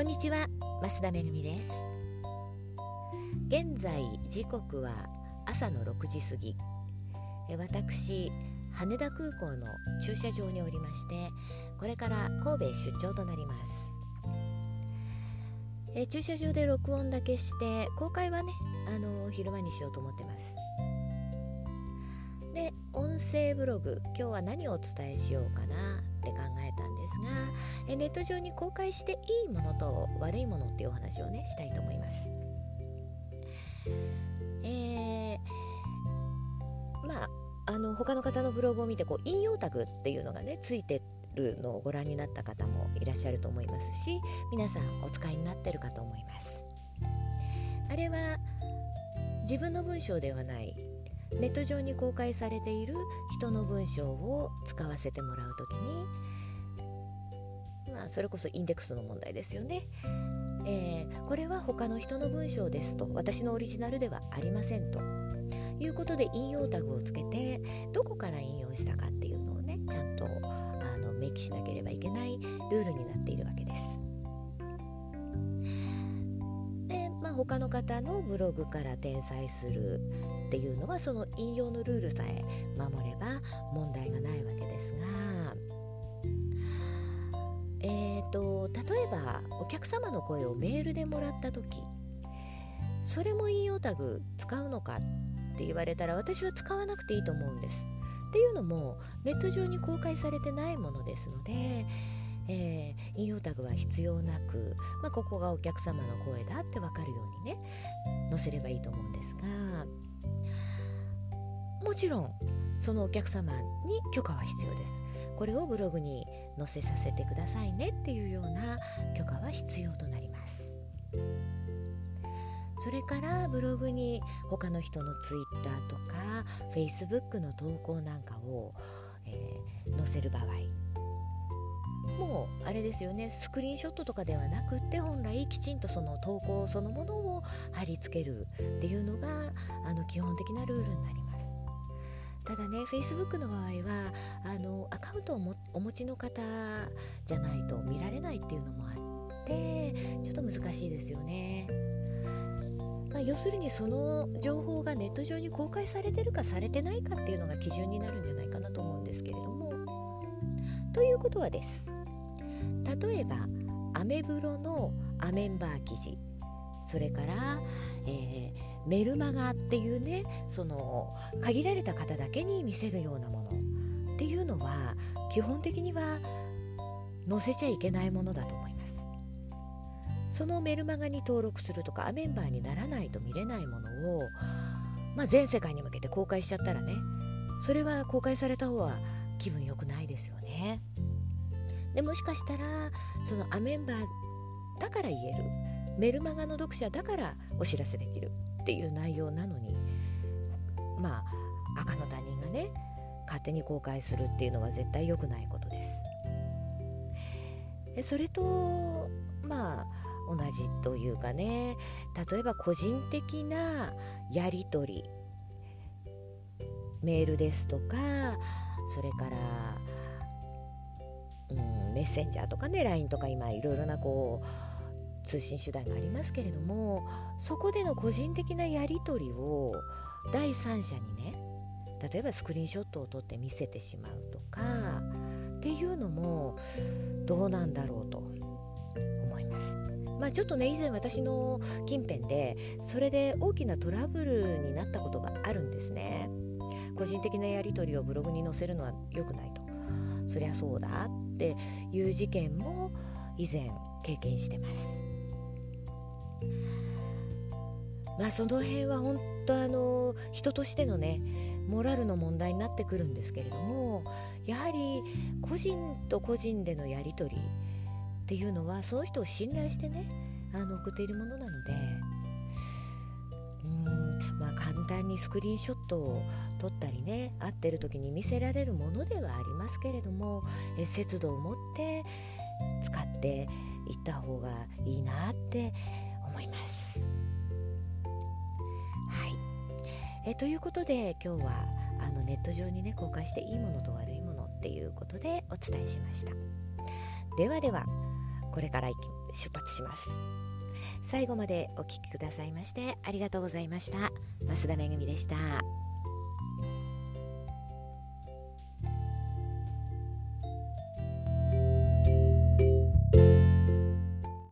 こんにちは増田めぐみです。現在時刻は朝の6時過ぎ。私羽田空港の駐車場におりましてこれから神戸出張となります。え駐車場で録音だけして公開はねあの昼間にしようと思ってます。で音声ブログ今日は何をお伝えしようかなって考えたんですがえネット上に公開していいものと悪いものっていうお話をねしたいと思います。えー、まああの他の方のブログを見てこう引用タグっていうのがねついてるのをご覧になった方もいらっしゃると思いますし皆さんお使いになってるかと思います。あれは自分の文章ではないネット上に公開されている人の文章を使わせてもらう時にまあそれこそインデックスの問題ですよね、えー、これは他の人の文章ですと私のオリジナルではありませんということで引用タグをつけてどこから引用したかっていうのをねちゃんとあの明記しなければいけないルールになっているわけです。まあ、他の方のブログから転載するっていうのはその引用のルールさえ守れば問題がないわけですが、えーと、例えばお客様の声をメールでもらった時それも引用タグ使うのかって言われたら私は使わなくていいと思うんです。っていうのもネット上に公開されてないものですのでえー、引用タグは必要なく、まあ、ここがお客様の声だって分かるようにね載せればいいと思うんですがもちろんそのお客様に許可は必要です。これをブログに載せさせてくださいねっていうような許可は必要となります。それからブログに他の人のツイッターとかフェイスブックの投稿なんかを、えー、載せる場合。もうあれですよね。スクリーンショットとかではなくって本来きちんとその投稿そのものを貼り付けるっていうのがあの基本的なルールになります。ただね Facebook の場合はあのアカウントをお持ちの方じゃないと見られないっていうのもあってちょっと難しいですよね。まあ、要するにその情報がネット上に公開されてるかされてないかっていうのが基準になるんじゃないかなと思うんですけれども。ということはです。例えばアメブロのアメンバー記事。それから、えー、メルマガっていうねその限られた方だけに見せるようなもの。っていうのは基本的には載せちゃいけないものだと思います。そのメルマガに登録するとかアメンバーにならないと見れないものを、まあ、全世界に向けて公開しちゃったらねそれは公開された方は気分良くないですよね。でもしかしたらそのアメンバーだから言えるメルマガの読者だからお知らせできるっていう内容なのにまあ赤の他人がね勝手に公開するっていうのは絶対良くないことです。それとまあ同じというかね例えば個人的なやり取りメールですとかそれからうん、メッセンジャーとかね LINE とか今いろいろなこう通信手段がありますけれどもそこでの個人的なやり取りを第三者にね例えばスクリーンショットを撮って見せてしまうとかっていうのもどうなんだろうと思います。まあ、ちょっとね以前私の近辺でそれで大きなトラブルになったことがあるんですね。個人的なやり取りをブログに載せるのは良くないと。そりゃそうだっていう事件も以前経験してます。まあその辺は本当あの人としてのねモラルの問題になってくるんですけれどもやはり個人と個人でのやり取りっていうのはその人を信頼してねあの送っているものなのでうんまあ簡単にスクリーンショットを撮ったりね会ってる時に見せられるものではありますけれどもえ節度を持って使っていった方がいいなって思います。はいえということで今日はあのネット上にね公開していいものと悪いものっていうことでお伝えしました。ではではこれから出発します最後までお聴きくださいましてありがとうございました増田めぐみでした。